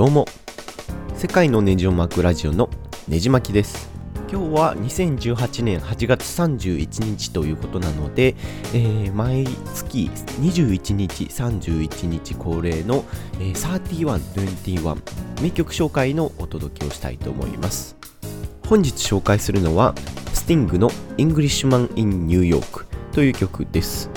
どうも。世界のネジを巻くラジオのネジ巻きです。今日は2018年8月31日ということなので、えー、毎月21日31日恒例の、えー、3121名曲紹介のお届けをしたいと思います。本日紹介するのはスティングの Englishman in New York という曲です。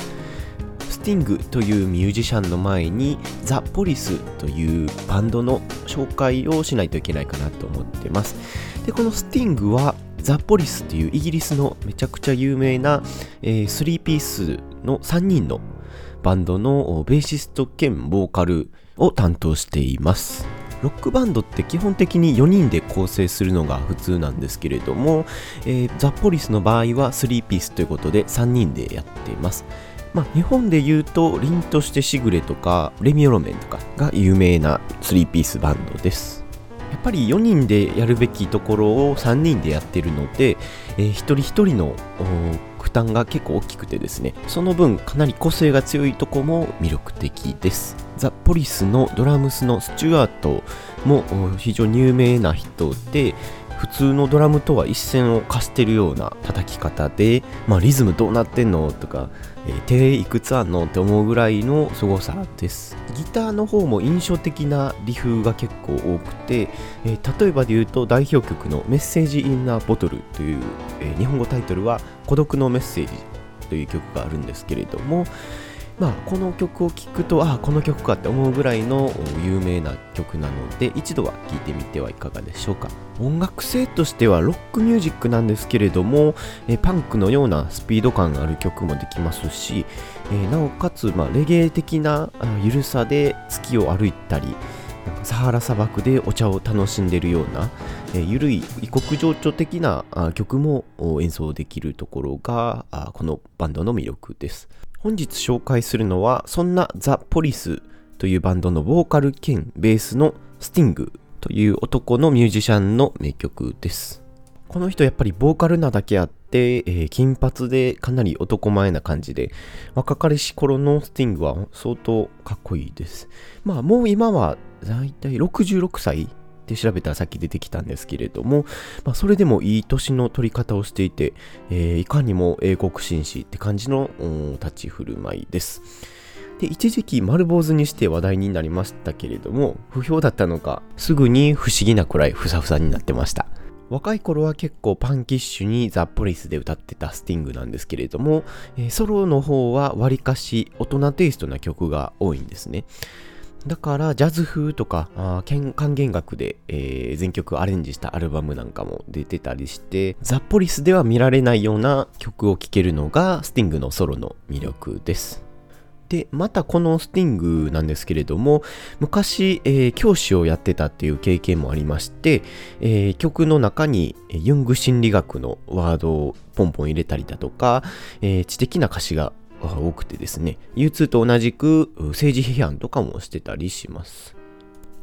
ティングというミュージシャンの前にザ・ポリスというバンドの紹介をしないといけないかなと思ってます。で、このスティングはザ・ポリスっていうイギリスのめちゃくちゃ有名な、えー、3ピースの3人のバンドのベーシスト兼ボーカルを担当しています。ロックバンドって基本的に4人で構成するのが普通なんですけれども、えー、ザ・ポリスの場合は3ピースということで3人でやっています。まあ、日本で言うと、凛としてしぐれとか、レミオロメンとかが有名な3ピースバンドです。やっぱり4人でやるべきところを3人でやってるので、えー、一人一人の負担が結構大きくてですね、その分かなり個性が強いとこも魅力的です。ザ・ポリスのドラムスのスチュワートも非常に有名な人で、普通のドラムとは一線を化してるような叩き方で、まあ、リズムどうなってんのとか、えー、手いくつあんのって思うぐらいの凄さです。ギターの方も印象的なリフが結構多くて、えー、例えばで言うと代表曲の「メッセージ・インナー・ボトル」という、えー、日本語タイトルは「孤独のメッセージ」という曲があるんですけれども、まあ、この曲を聴くと、ああ、この曲かって思うぐらいの有名な曲なので、一度は聴いてみてはいかがでしょうか。音楽性としてはロックミュージックなんですけれども、えパンクのようなスピード感がある曲もできますし、えなおかつ、まあ、レゲエ的なゆるさで月を歩いたり、なんかサハラ砂漠でお茶を楽しんでるような、えー、ゆるい異国情緒的な曲も演奏できるところがこのバンドの魅力です。本日紹介するのは、そんなザ・ポリスというバンドのボーカル兼ベースのスティングという男のミュージシャンの名曲です。この人やっぱりボーカルなだけあって、えー、金髪でかなり男前な感じで、若かりし頃のスティングは相当かっこいいです。まあもう今はだいたい66歳って調べたらさっき出てきたんですけれども、まあ、それでもいい年の取り方をしていて、えー、いかにも英国紳士って感じの立ち振る舞いです。で、一時期丸坊主にして話題になりましたけれども、不評だったのか、すぐに不思議なくらいふさふさになってました。若い頃は結構パンキッシュにザ・ポリスで歌ってたスティングなんですけれども、えー、ソロの方はわりかし大人テイストな曲が多いんですね。だからジャズ風とかあ管弦楽で、えー、全曲アレンジしたアルバムなんかも出てたりしてザ・ポリスでは見られないような曲を聴けるのがスティングのソロの魅力です。で、またこのスティングなんですけれども、昔、えー、教師をやってたっていう経験もありまして、えー、曲の中にユング心理学のワードをポンポン入れたりだとか、えー、知的な歌詞が多くてですね、U2 と同じく政治批判とかもしてたりします。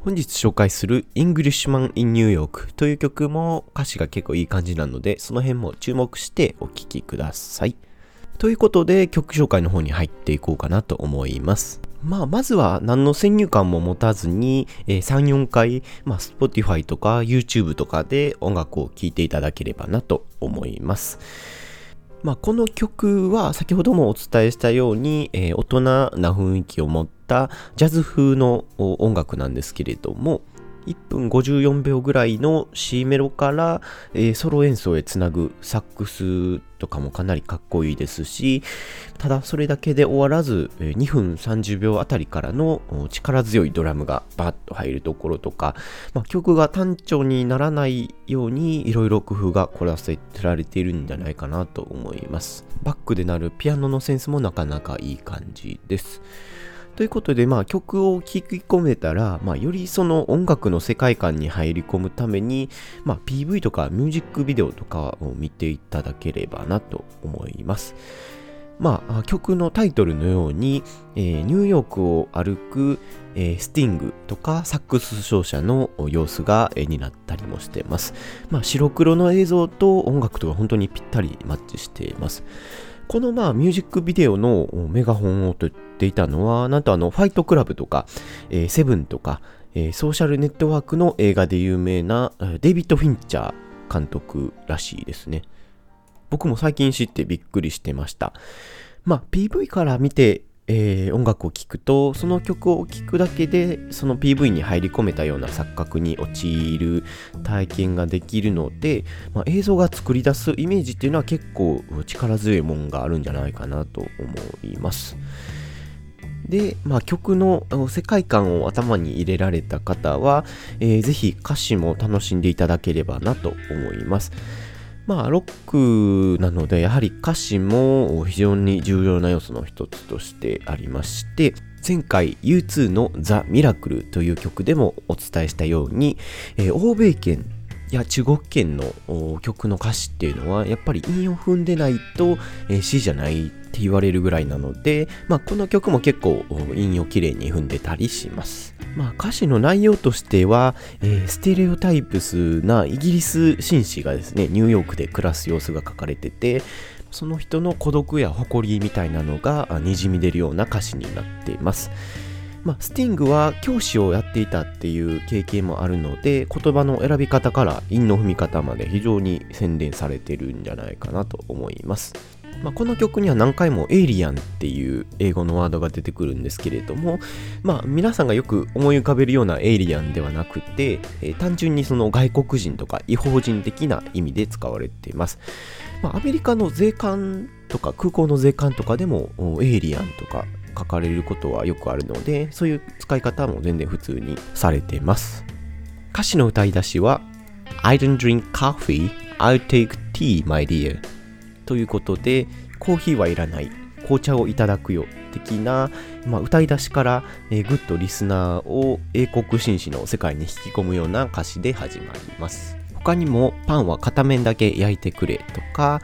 本日紹介する Englishman in New York という曲も歌詞が結構いい感じなので、その辺も注目してお聴きください。ということで曲紹介の方に入っていこうかなと思います。まあ、まずは何の先入観も持たずに、えー、3、4回、まあ、Spotify とか YouTube とかで音楽を聴いていただければなと思います。まあ、この曲は先ほどもお伝えしたように、えー、大人な雰囲気を持ったジャズ風の音楽なんですけれども、1分54秒ぐらいの C メロから、えー、ソロ演奏へつなぐサックスとかもかなりかっこいいですし、ただそれだけで終わらず、えー、2分30秒あたりからの力強いドラムがバッと入るところとか、まあ、曲が単調にならないようにいろいろ工夫が凝らせてられているんじゃないかなと思います。バックでなるピアノのセンスもなかなかいい感じです。ということで、まあ、曲を聴き込めたら、まあ、よりその音楽の世界観に入り込むために、まあ、PV とかミュージックビデオとかを見ていただければなと思います。まあ、曲のタイトルのように、えー、ニューヨークを歩く、えー、スティングとかサックス奏者の様子が絵になったりもしています。まあ、白黒の映像と音楽とか本当にぴったりマッチしています。このまあミュージックビデオのメガホンを撮っていたのは、なんとあのファイトクラブとか、えー、セブンとか、えー、ソーシャルネットワークの映画で有名なデイビッド・フィンチャー監督らしいですね。僕も最近知ってびっくりしてました。まあ、PV から見てえー、音楽を聴くとその曲を聴くだけでその PV に入り込めたような錯覚に陥る体験ができるので、まあ、映像が作り出すイメージっていうのは結構力強いもんがあるんじゃないかなと思います。で、まあ、曲の世界観を頭に入れられた方は、えー、ぜひ歌詞も楽しんでいただければなと思います。まあ、ロックなので、やはり歌詞も非常に重要な要素の一つとしてありまして、前回 U2 のザ・ミラクルという曲でもお伝えしたように、えー、欧米圏や中国圏の曲の歌詞っていうのはやっぱり韻を踏んでないと、えー、詩じゃないって言われるぐらいなので、まあ、この曲も結構韻をきれいに踏んでたりします。まあ、歌詞の内容としては、えー、ステレオタイプスなイギリス紳士がですね、ニューヨークで暮らす様子が書かれてて、その人の孤独や誇りみたいなのがにじみ出るような歌詞になっています。まあ、スティングは教師をやっていたっていう経験もあるので言葉の選び方から韻の踏み方まで非常に洗練されてるんじゃないかなと思います。まあ、この曲には何回もエイリアンっていう英語のワードが出てくるんですけれども、まあ、皆さんがよく思い浮かべるようなエイリアンではなくて、えー、単純にその外国人とか違法人的な意味で使われています。まあ、アメリカの税関とか空港の税関とかでもエイリアンとか書かれることはよくあるので、そういう使い方も全然普通にされてます。歌詞の歌い出しは I don't drink coffee, I'll take tea, my dear ということで、コーヒーはいらない、紅茶をいただくよ的な、まあ、歌い出しから、えー、ぐっとリスナーを英国紳士の世界に引き込むような歌詞で始まります。他にもパンは片面だけ焼いてくれとか、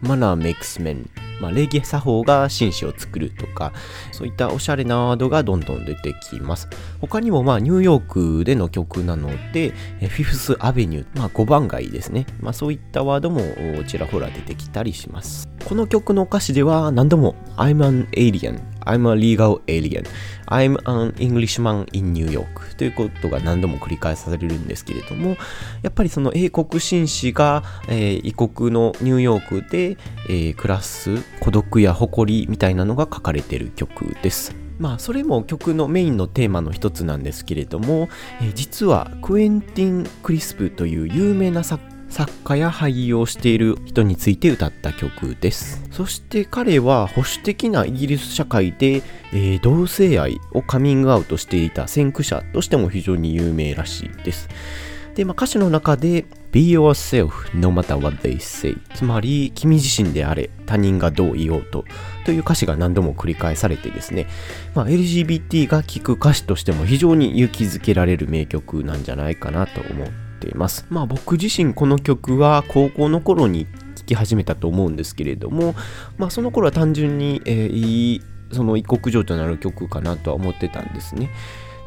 マナーメイクスメン、まあ、礼儀作法が紳士を作るとか、そういったおしゃれなワードがどんどん出てきます。他にもまあニューヨークでの曲なので、フィフスアベニュー、まあ、5番街ですね。まあ、そういったワードもちらほら出てきたりします。この曲の歌詞では何度も I'm an alien, I'm a legal alien, I'm an Englishman in New York ということが何度も繰り返されるんですけれども、やっぱりその英国紳士が、えー、異国のニューヨークで、えー、暮らす孤独や誇りみたいなのが書かれてる曲です。まあそれも曲のメインのテーマの一つなんですけれども、えー、実はクエンティン・クリスプという有名な作家作家や俳優をしている人について歌った曲です。そして彼は保守的なイギリス社会で、えー、同性愛をカミングアウトしていた先駆者としても非常に有名らしいです。で、まあ、歌詞の中で Be yourself no matter what they say つまり君自身であれ他人がどう言おうとという歌詞が何度も繰り返されてですね、まあ、LGBT が聴く歌詞としても非常に勇気づけられる名曲なんじゃないかなと思っています。まあ僕自身この曲は高校の頃に聴き始めたと思うんですけれども、まあその頃は単純に、えー、いいその異国情緒のある曲かなとは思ってたんですね。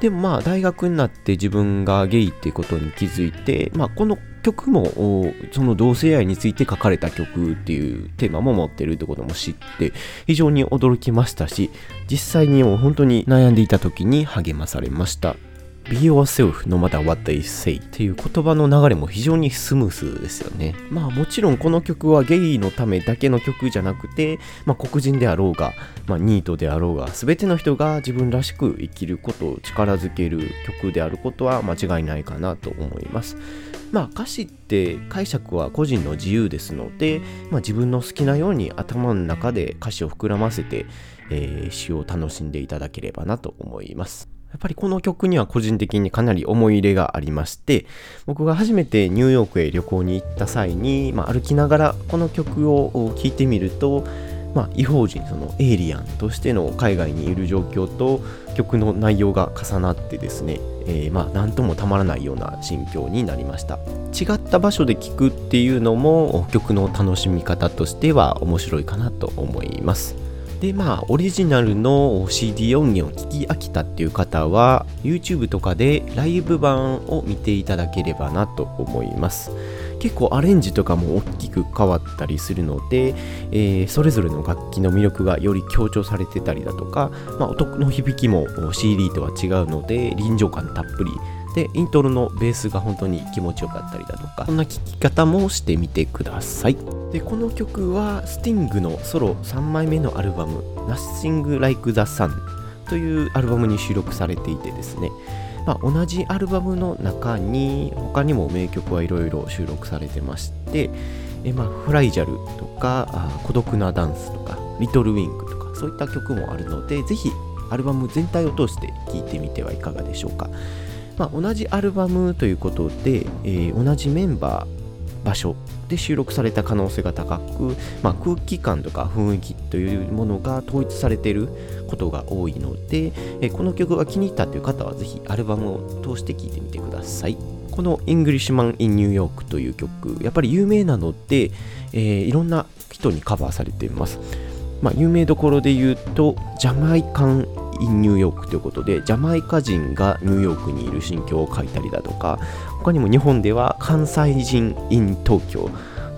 でもまあ大学になって自分がゲイっていうことに気づいて、まあこの曲もその同性愛について書かれた曲っていうテーマも持ってるってことも知って非常に驚きましたし実際にもう本当に悩んでいた時に励まされました Be yourself no matter what they say っていう言葉の流れも非常にスムースですよね。まあもちろんこの曲はゲイのためだけの曲じゃなくて、まあ黒人であろうが、まあニートであろうが、全ての人が自分らしく生きることを力づける曲であることは間違いないかなと思います。まあ歌詞って解釈は個人の自由ですので、まあ、自分の好きなように頭の中で歌詞を膨らませて、えー、詩を楽しんでいただければなと思います。やっぱりこの曲には個人的にかなり思い入れがありまして、僕が初めてニューヨークへ旅行に行った際に、まあ、歩きながらこの曲を聴いてみると、まあ、違法人、そのエイリアンとしての海外にいる状況と曲の内容が重なってですね、えー、まあ、なんともたまらないような心境になりました。違った場所で聴くっていうのも曲の楽しみ方としては面白いかなと思います。でまあオリジナルの CD 音源を聞き飽きたっていう方は YouTube とかでライブ版を見ていただければなと思います。結構アレンジとかも大きく変わったりするので、えー、それぞれの楽器の魅力がより強調されてたりだとか、まあ、音の響きも CD とは違うので臨場感たっぷりでイントロのベースが本当に気持ちよかったりだとかそんな聴き方もしてみてください。でこの曲はスティングのソロ3枚目のアルバム「Nothing Like the Sun」というアルバムに収録されていてですね。まあ、同じアルバムの中に他にも名曲はいろいろ収録されてましてえ、まあ、フライジャルとかあ孤独なダンスとかリトルウィングとかそういった曲もあるのでぜひアルバム全体を通して聴いてみてはいかがでしょうか、まあ、同じアルバムということで、えー、同じメンバー場所で収録された可能性が高く、まあ、空気感とか雰囲気というものが統一されていることが多いので、えこの曲が気に入ったという方はぜひアルバムを通して聴いてみてください。この Englishman in New York という曲、やっぱり有名なので、えー、いろんな人にカバーされています。まあ、有名どころで言うと、ジャマイカン・イン・ニューヨークということで、ジャマイカ人がニューヨークにいる心境を書いたりだとか、他にも日本では関西人 in 東京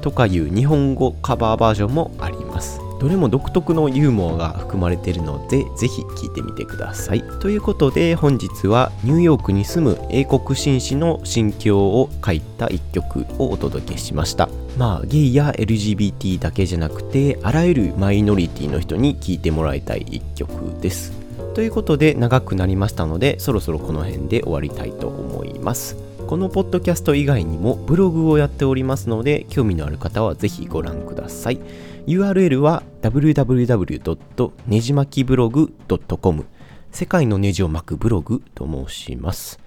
とかいう日本語カバーバージョンもあります。どれも独特のユーモアが含まれているので、ぜひ聴いてみてください。ということで、本日はニューヨークに住む英国紳士の心境を書いた一曲をお届けしました。まあ、ゲイや LGBT だけじゃなくて、あらゆるマイノリティの人に聴いてもらいたい一曲です。ということで、長くなりましたので、そろそろこの辺で終わりたいと思います。このポッドキャスト以外にもブログをやっておりますので、興味のある方はぜひご覧ください。URL は www. ねじまきブログ .com 世界のネジを巻くブログと申します。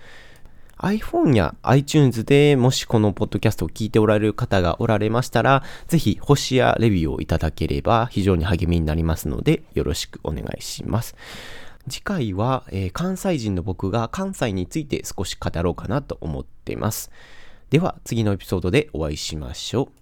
iPhone や iTunes でもしこのポッドキャストを聞いておられる方がおられましたら、ぜひ星やレビューをいただければ非常に励みになりますので、よろしくお願いします。次回は、えー、関西人の僕が関西について少し語ろうかなと思っています。では次のエピソードでお会いしましょう。